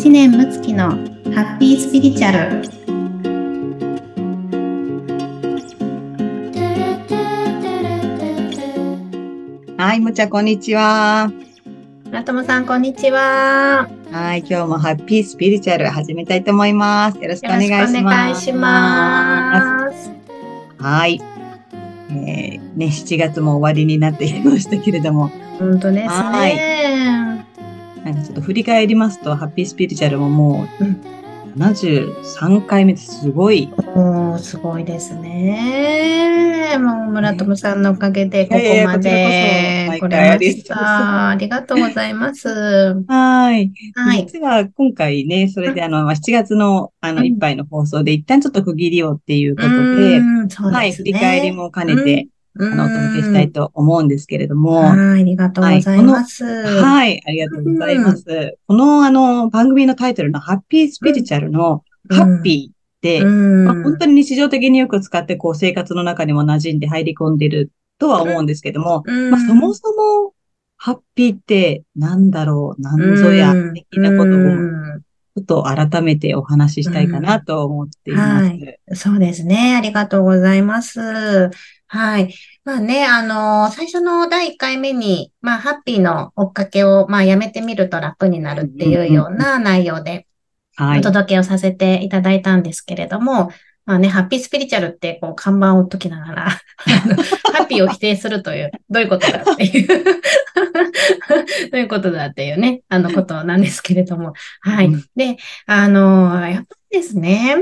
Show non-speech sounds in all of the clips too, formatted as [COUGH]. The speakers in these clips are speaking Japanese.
知念睦月のハッピースピリチュアルはい、むちゃこんにちは。村友さんこんにちははい、今日もハッピースピリチュアル始めたいと思います。よろしくお願いします。しくお願いしますはい。えー、ね、7月も終わりになってきましたけれども、本当ですはい振り返りますと、ハッピースピリチュアルももううん。73回目です。ごい。おーすごいですね。もう村友さんのおかげでここまで来れまし毎回ありがとうございたまありがとうございます。はい。はい。実は今回ね、それであの、まあ7月のあの、うん。いっぱいの放送で一旦ちょっと区切りをっていうことで、はい、振り返りも兼ねて、ああの、お届けしたいと思うんですけれども、はい、ありがとうございます。はい、ありがとうございます。この、あの、番組のタイトルのハッピースピリチュアルのうんハッピーって、うんまあ、本当に日常的によく使って、こう、生活の中にも馴染んで入り込んでるとは思うんですけども、うんまあ、そもそも、ハッピーってなんだろう、なんぞや、的なことを、うんちょっと改めてお話ししたいかなと思っています。はいそうですね。ありがとうございます。はい。まあね、あの、最初の第1回目に、まあ、ハッピーの追っかけを、まあ、やめてみると楽になるっていうような内容ではい。お届けをさせていただいたんですけれども、まあね、ハッピースピリチュアルって、こう、看板を解きながら、[LAUGHS] ハッピーを否定するという、どういうことだっていう、[LAUGHS] どういうことだっていうね、あのことなんですけれども、はい。うんで、あの、やっぱりですね、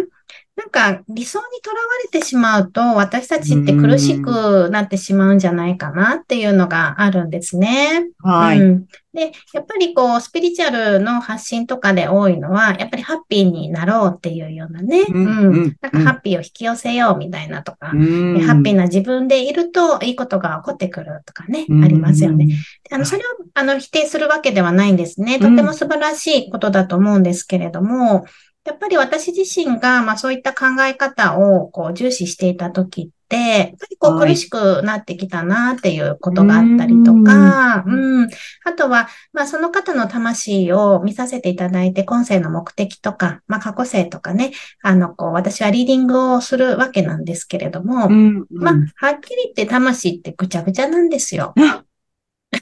なんか理想にとらわれてしまうと、私たちって苦しくなってしまうんじゃないかなっていうのがあるんですね。はい。うん、で、やっぱりこう、スピリチュアルの発信とかで多いのは、やっぱりハッピーになろうっていうようなね、うんうんうんなんかハッピーを引き寄せようみたいなとか、うんハッピーな自分でいるといいことが起こってくるとかね、うんありますよね。あの、それを、あの、否定するわけではないんですね。とても素晴らしいことだと思うんですけれども、やっぱり私自身が、まあそういった考え方をこう重視していたときって、やっぱりこうはい苦しくなってきたなっていうことがあったりとか、ううん。あとは、まあその方の魂を見させていただいて、今世の目的とか、まあ過去世とかね、あの、こう私はリーディングをするわけなんですけれども、うんまあ、はっきり言って魂ってぐちゃぐちゃなんですよ。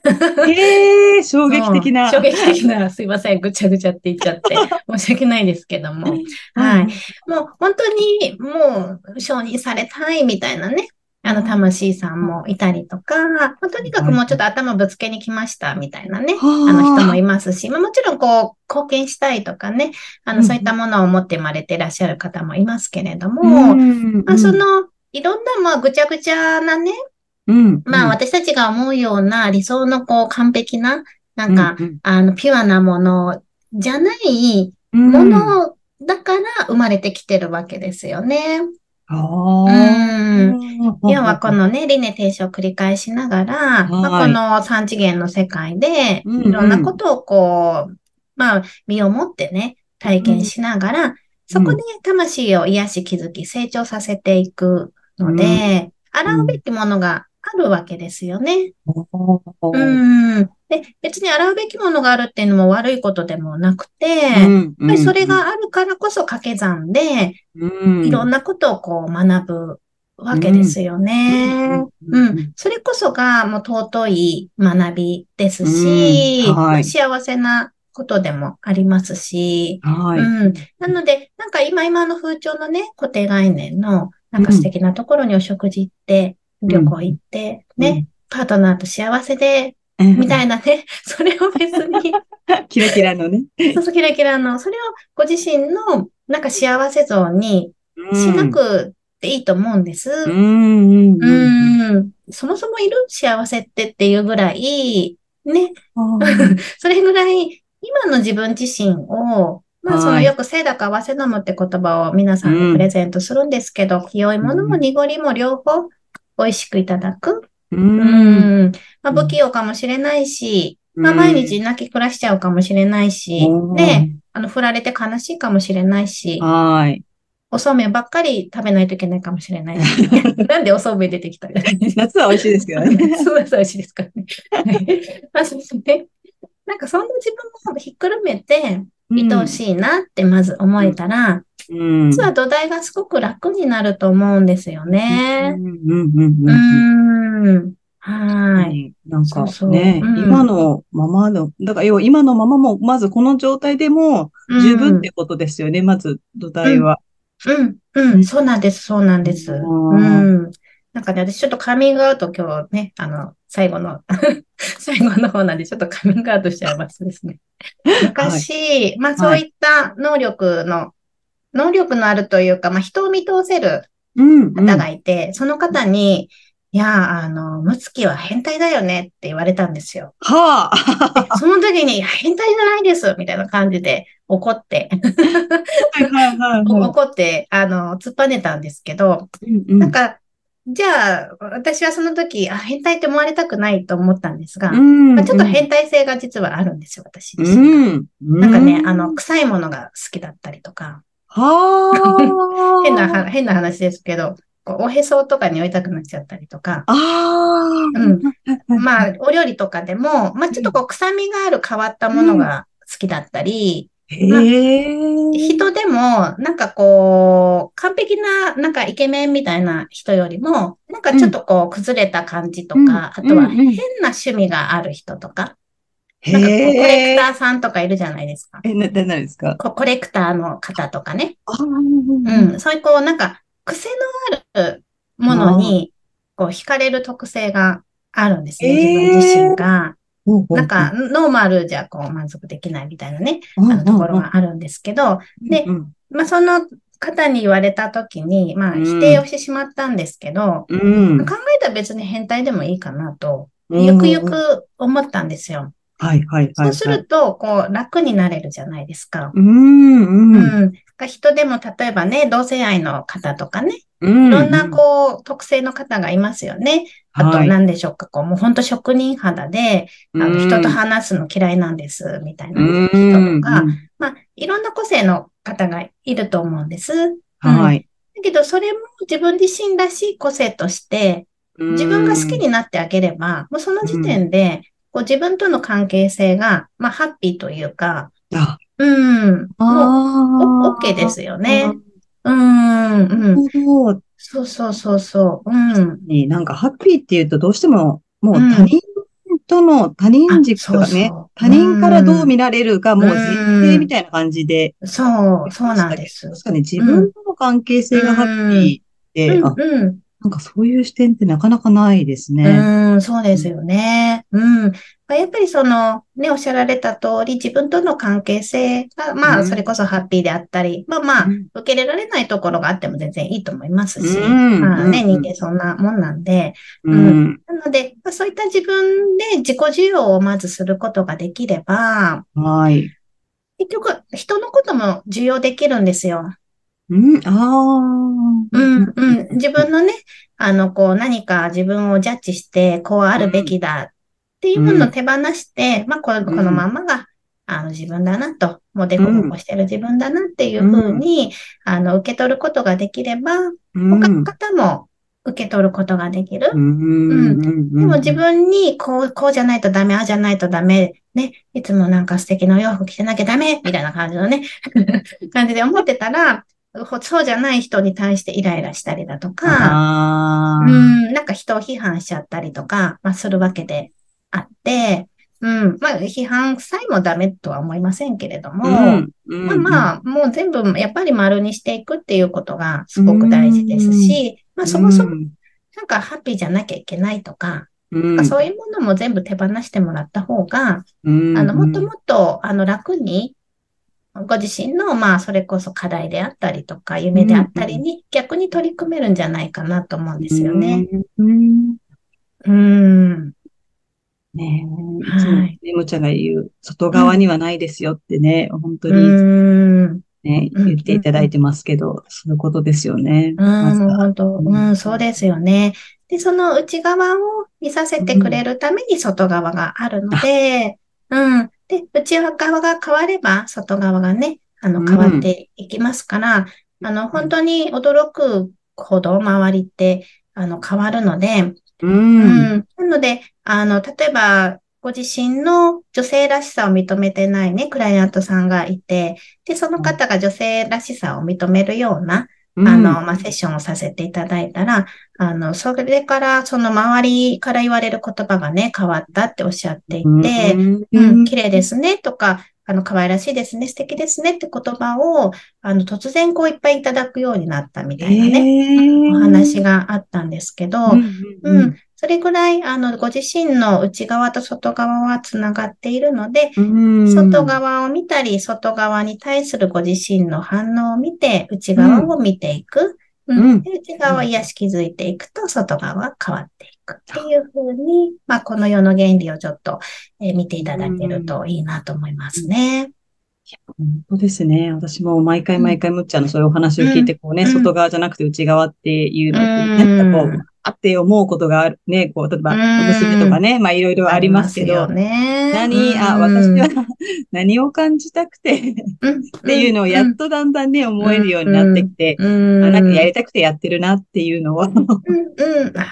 [LAUGHS] ええ衝撃的な。衝撃的な、すいません、ぐちゃぐちゃって言っちゃって、[LAUGHS] 申し訳ないですけども。はい。もう本当にもう承認されたいみたいなね、あの魂さんもいたりとか、まあとにかくもうちょっと頭ぶつけに来ましたみたいなね、あ。の人もいますし、まあもちろんこう貢献したいとかね、あうん。のそういったものを持って生まれていらっしゃる方もいますけれども、うん。まあそのいろんなまあぐちゃぐちゃなね、うん。まあ私たちが思うような理想のこう完璧な、なんか、うんあの、ピュアなものじゃないうん。ものだから生まれてきてるわけですよね。あうーん。要はこのね、理念停止を繰り返しながら、まあ、はいこの三次元の世界で、うんうん。いろんなことをこう、まあ、身をもってね、体験しながら、そこで魂を癒し気づき、成長させていくので、洗うべきものがあるわけですよね。うん。で、別に洗うべきものがあるっていうのも悪いことでもなくて、やっぱりそれがあるからこそ掛け算で、いろんななことをこう学ぶわけですよね。うん。それこそがもう尊い学びですし、うんはい幸せなことでもありますし、はい。うん。なので、なんか今今の風潮のね、固定概念の、なんか素敵なところにお食事行って、ん旅行行って、ね、パートナーと幸せで、うん。みたいなね、[LAUGHS] それを別に、[LAUGHS] キラキラのね。そうそうキラキラの、それをご自身の、なんか幸せ像にしなくていいと思うんです。うんうんうん。そもそもいる幸せってっていうぐらい、ね、[LAUGHS] それぐらい、今の自分自身を、まあ、そのはいよくせいだか合わせ飲むって言葉を皆さんにプレゼントするんですけど、清いものも濁りも両方美味しくいただく？う。うんん。まあ、不器用かもしれないし、まあ、毎日泣き暮らしちゃうかもしれないし、ね、あの、振られて悲しいかもしれないし、はい。おそうめんばっかり食べないといけないかもしれないし、[LAUGHS] なんでおそうめん出てきた夏は美味しいですけどね。そうです、美味しいですからね。はいまあ、そうですね。なんかそんな自分もひっくるめて、愛おしいなってまず思えたら、うん。実は土台がすごく楽になると思うんですようね。んうんうんううん。ーん。はい。なんかそうそうね、うん今のままの、だから要は今のままも、まずこの状態でも十分ってことですよね、まず土台は。うん、うん、そうなんです、そうなんです。ううんん。なんかね、私ちょっとカミングアウト今日ね、あの、最後の、[LAUGHS] 最後の方なんでちょっとカミングアウトしちゃいますですね。[LAUGHS] 昔、まあそういった能力の、能力のあるというか、まあ人を見通せるうん、うん。方がいて、その方に、いや、あの、ムツキは変態だよねって言われたんですよ。はあ。その時に、変態じゃないですみたいな感じで怒って、はいはいはいはい。[LAUGHS] 怒って、あの、突っぱねたんですけど、うんうんなんか、じゃあ、私はその時、あ、変態って思われたくないと思ったんですが、うんまあ、ちょっと変態性が実はあるんですよ、私自う身。なんかね、うんあの、、臭いものが好きだったりとか、はあ。[LAUGHS] 変なは、変な話ですけど、こうおへそとかに置いたくなっちゃったりとか、うん。まあ、お料理とかでも、まあ、ちょっとこう、臭みがある変わったものが好きだったり、へえ。人でも、なんかこう、完璧な、なんかイケメンみたいな人よりも、なんかちょっとこう、崩れた感じとか、うんあとはうんうん変な趣味がある人とか、へなんかこう、コレえクターさんとかいるじゃないですか。え、な、な、なんですか？こコレクターの方とかね。ああ。ううん。そういうこう、なんか、癖のあるものに、こう、惹かれる特性があるんですね、自分自身が。なんか、ノーマルじゃこう満足できないみたいなね、うんあのところがあるんですけど、でうんまあ、その方に言われたときに、まあ、うん否定をしてしまったんですけど、うん。考えたら別に変態でもいいかなと、うんゆくゆく思ったんですよ。はいはいはい。そうすると、こう、楽になれるじゃないですか。うん、うん。うん。が人でも、例えばね、同性愛の方とかね、うん。いろんな、こう、特性の方がいますよね。あと、はい。何でしょうか、こう、もう本当職人肌で、あの、うん人と話すの嫌いなんです、みたいなうん、人とか、まあ、いろんな個性の方がいると思うんです。はい。だけど、それも自分自身らしい個性として、自分が好きになってあげれば、もうその時点で、こう自分との関係性が、まあ、ハッピーというか、あ、うん、もう、OK ですよね。うん、うん。そうそうそうそう。うん。になんかハッピーっていうとどうしても、もううん他人との他人軸とかあそうねそう、他人からどう見られるかもう前提みたいな感じで。そう、そうなんです。確かに自分との関係性がハッピーで、うん、あ、うん。なんかそういう視点ってなかなかないですね。うん、そうですよね。うん。やっぱりその、ね、おっしゃられた通り、自分との関係性が、まあ、うんそれこそハッピーであったり、まあまあ、うん受け入れられないところがあっても全然いいと思いますし、うんまあね、うん人間そんなもんなんで、うん。なので、まあそういった自分で自己需要をまずすることができれば、はい。結局、人のことも需要できるんですよ。うん、ああ。うん、うん。自分のね、あの、こう、何か自分をジャッジして、こうあるべきだっていうものを手放して、まあ、この、このまんまが、あの、自分だなと、もうデコボコしてる自分だなっていうふうに、あの、受け取ることができれば、うん、他の方も受け取ることができる。うん、うん、でも自分に、こう、こうじゃないとダメ、ああじゃないとダメ、ね、いつもなんか素敵なお洋服着てなきゃダメ、みたいな感じのね、[LAUGHS] 感じで思ってたら、ほそうじゃない人に対してイライラしたりだとか。うん、なんか人を批判しちゃったりとか、まあ、するわけであって、うん、まあ、批判さえもダメとは思いませんけれども、うん、うんまあまあ、もう全部やっぱり丸にしていくっていうことがすごく大事ですし、まあそもそもなんかハッピーじゃなきゃいけないとか、うん、まあそういうものも全部手放してもらった方が、うん、あの、もっともっと、あの、楽に、ご自身の、まあ、それこそ課題であったりとか、夢であったりに逆に取り組めるんじゃないかなと思うんですよね。うん。うん。ねえ、いはいつもね、もちゃんが言う、外側にはないですよってね、本当うにん。ね、うん言っていただいてますけど、そういうことですよね。うん、本当、うん、そうですよね。で、その内側を見させてくれるために外側があるので、うん。で、内側が変われば、外側がね、あの、変わっていきますから、あの、本当に驚くほど周りって、あの、変わるので、う。うんん。なので、あの、例えば、ご自身の女性らしさを認めてないね、クライアントさんがいて、で、その方が女性らしさを認めるような、あの、まあ、セッションをさせていただいたら、あの、それから、その周りから言われる言葉がね、変わったっておっしゃっていて、うん、綺麗ですね、とか、あの、可愛らしいですね、素敵ですねって言葉を、あの、突然こういっぱいいただくようになったみたいなね、お話があったんですけど、うん、うん、それぐらい、あの、ご自身の内側と外側はつながっているので、外側を見たり、外側に対するご自身の反応を見て、内側を見ていく。うん、内側は癒し気づいていくと、外側は変わっていく。っていうふうに、まあ、この世の原理をちょっと、えー、見ていただけるといいなと思いますね。本当ですね。私も毎回毎回むっちゃんのそういうお話を聞いて、こうね、うん、外側じゃなくて内側っていうのって、なんかこう、あって思うことがある。ね、こう、例えば、お娘とかね、まあいろいろありますけど、ね、何、あ、私は [LAUGHS] 何を感じたくて。っていうのをやっとだんだんね、思えるようになってきて、なんかやりたくてやってるなっていうのを。うん、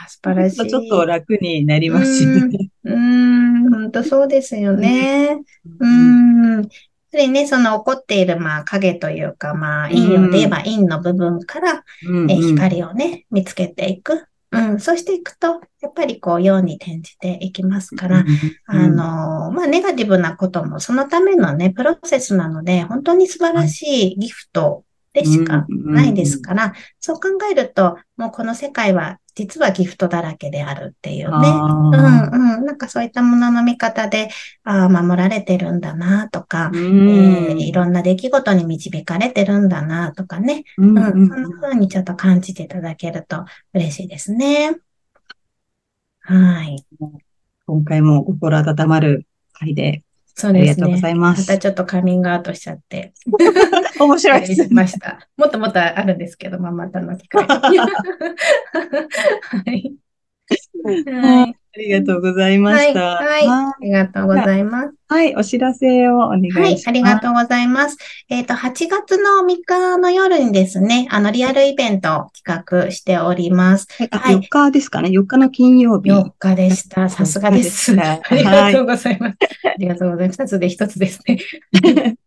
素晴らしい。ちょっと楽になりますね。うん、本当そうですよね。うん。やはりね、その起こっている、まあ、影というか、まあ、陰陽で言えば陰の部分から、うん、え光をね、見つけていく。うん、そうしていくと、やっぱりこう、陽に転じていきますから、あの、まあ、ネガティブなこともそのためのね、プロセスなので、本当に素晴らしいギフトでしかないですから、そう考えると、もうこの世界は実はギフトだらけであるっていうね。うんうん。なんかそういったものの見方で、ああ、守られてるんだなとか、えー、いろんな出来事に導かれてるんだなとかね。うん、うん、そんな風にちょっと感じていただけると嬉しいですね。はい。今回も心温まる回でそうですね。ありがとうございます。またちょっとカミングアウトしちゃって。[LAUGHS] 面白いですました。もっともっとあるんですけど、まあ、またの機会。[LAUGHS] はい。はいありがとうございました。はい。はい、ありがとうございます。はい。お知らせをお願いします。はい。ありがとうございます。えっ、ー、と、8月の3日の夜にですね、あの、リアルイベントを企画しております。はい。4日ですかね。4日の金曜日。4日でした。さすがです。ありがとうございます。ありがとうございます。2つで1つですね。[LAUGHS]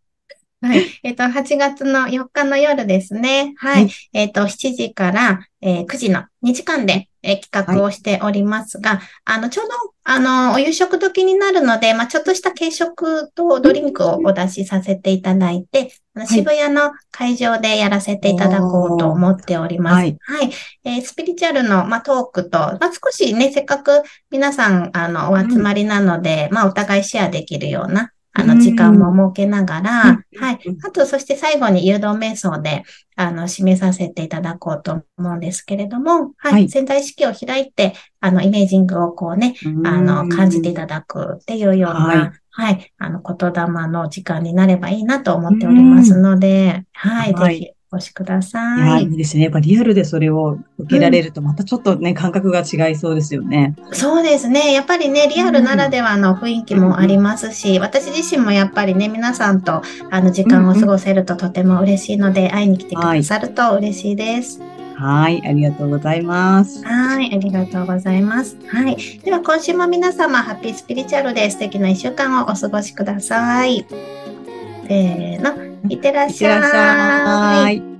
はい。えっ、ー、と、8月の4日の夜ですね。はい。はい、えっ、ー、と、7時から、えー、9時の2時間で、えー、企画をしておりますが、はい、あの、ちょうど、あの、お夕食時になるので、まあ、ちょっとした軽食とドリンクをお出しさせていただいて、はい、渋谷の会場でやらせていただこうと思っております。はい。はい。えー、スピリチュアルの、まあ、トークと、まあ、少しね、せっかく皆さん、あの、お集まりなので、うん、まあ、お互いシェアできるような、あの、時間も設けながら、はい。あと、そして最後に誘導瞑想で、あの、締めさせていただこうと思うんですけれども、はい。はい、潜在意識を開いて、あの、イメージングをこうね、あの、感じていただくっていうような、はい、はい、あの、言霊の時間になればいいなと思っておりますので、はい、ぜひお越しください。いや、いいですね。やっぱリアルでそれを受けられると、またちょっとね、うん、感覚が違いそうですよね。そうですね。やっぱりね、リアルならではの雰囲気もありますし、うん、私自身もやっぱりね、皆さんとあの時間を過ごせるととても嬉しいので、会いに来てくださると嬉しいです。はい、ありがとうございます。はい、ありがとうございます。はい。では今週も皆様、ハッピースピリチュアルで素敵な一週間をお過ごしください。せーの。いってらっしゃい。